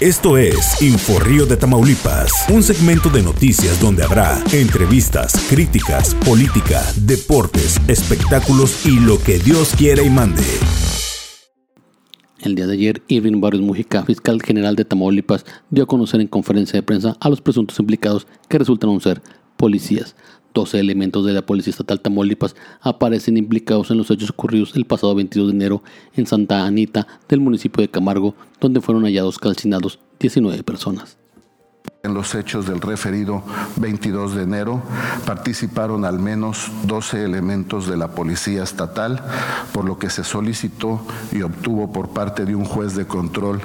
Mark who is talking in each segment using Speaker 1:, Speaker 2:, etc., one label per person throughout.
Speaker 1: Esto es Inforrío de Tamaulipas, un segmento de noticias donde habrá entrevistas, críticas, política, deportes, espectáculos y lo que Dios quiera y mande.
Speaker 2: El día de ayer, Irving Barrios Mujica, fiscal general de Tamaulipas, dio a conocer en conferencia de prensa a los presuntos implicados que resultan ser policías. 12 elementos de la Policía Estatal Tamaulipas aparecen implicados en los hechos ocurridos el pasado 22 de enero en Santa Anita del municipio de Camargo, donde fueron hallados calcinados 19 personas.
Speaker 3: En los hechos del referido 22 de enero participaron al menos 12 elementos de la Policía Estatal, por lo que se solicitó y obtuvo por parte de un juez de control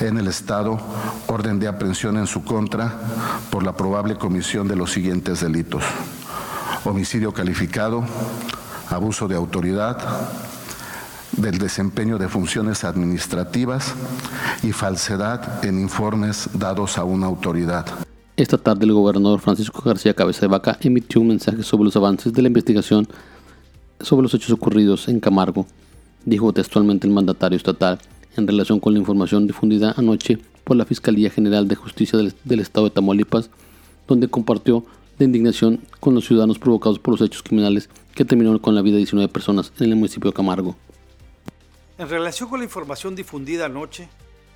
Speaker 3: en el Estado orden de aprehensión en su contra por la probable comisión de los siguientes delitos homicidio calificado, abuso de autoridad, del desempeño de funciones administrativas y falsedad en informes dados a una autoridad.
Speaker 2: Esta tarde el gobernador Francisco García Cabeza de Vaca emitió un mensaje sobre los avances de la investigación sobre los hechos ocurridos en Camargo. Dijo textualmente el mandatario estatal en relación con la información difundida anoche por la Fiscalía General de Justicia del, del Estado de Tamaulipas, donde compartió de indignación con los ciudadanos provocados por los hechos criminales que terminaron con la vida de 19 personas en el municipio de Camargo.
Speaker 4: En relación con la información difundida anoche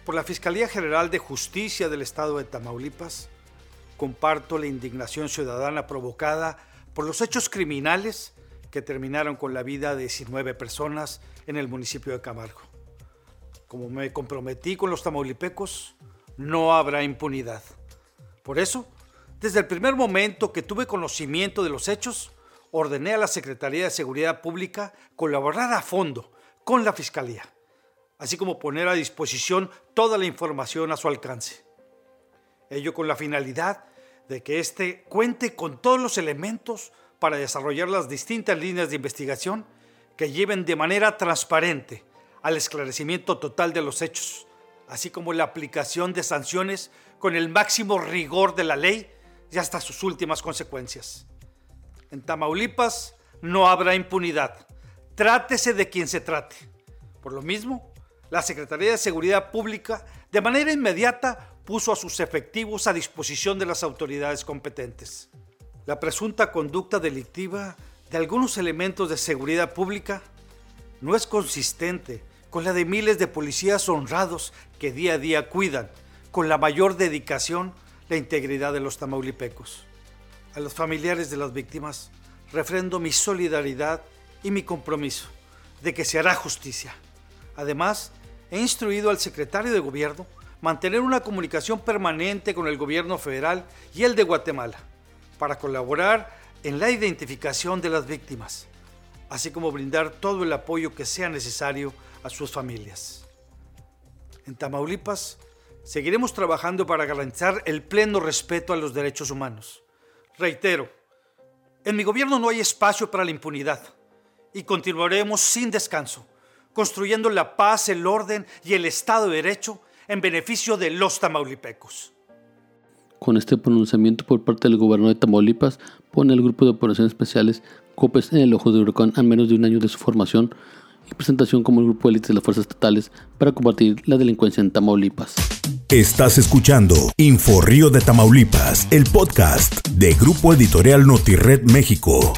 Speaker 4: por la Fiscalía General de Justicia del Estado de Tamaulipas, comparto la indignación ciudadana provocada por los hechos criminales que terminaron con la vida de 19 personas en el municipio de Camargo. Como me comprometí con los tamaulipecos, no habrá impunidad. Por eso, desde el primer momento que tuve conocimiento de los hechos, ordené a la Secretaría de Seguridad Pública colaborar a fondo con la Fiscalía, así como poner a disposición toda la información a su alcance. Ello con la finalidad de que éste cuente con todos los elementos para desarrollar las distintas líneas de investigación que lleven de manera transparente al esclarecimiento total de los hechos, así como la aplicación de sanciones con el máximo rigor de la ley y hasta sus últimas consecuencias. En Tamaulipas no habrá impunidad. Trátese de quien se trate. Por lo mismo, la Secretaría de Seguridad Pública de manera inmediata puso a sus efectivos a disposición de las autoridades competentes. La presunta conducta delictiva de algunos elementos de seguridad pública no es consistente con la de miles de policías honrados que día a día cuidan con la mayor dedicación la integridad de los tamaulipecos. A los familiares de las víctimas refrendo mi solidaridad y mi compromiso de que se hará justicia. Además, he instruido al secretario de gobierno mantener una comunicación permanente con el gobierno federal y el de Guatemala para colaborar en la identificación de las víctimas, así como brindar todo el apoyo que sea necesario a sus familias. En Tamaulipas, Seguiremos trabajando para garantizar el pleno respeto a los derechos humanos. Reitero, en mi gobierno no hay espacio para la impunidad y continuaremos sin descanso, construyendo la paz, el orden y el Estado de Derecho en beneficio de los tamaulipecos.
Speaker 2: Con este pronunciamiento por parte del gobierno de Tamaulipas, pone el grupo de operaciones especiales COPES en el ojo de huracán a menos de un año de su formación y presentación como el grupo élite de las fuerzas estatales para combatir la delincuencia en Tamaulipas.
Speaker 1: Estás escuchando Info Río de Tamaulipas, el podcast de Grupo Editorial Notired México.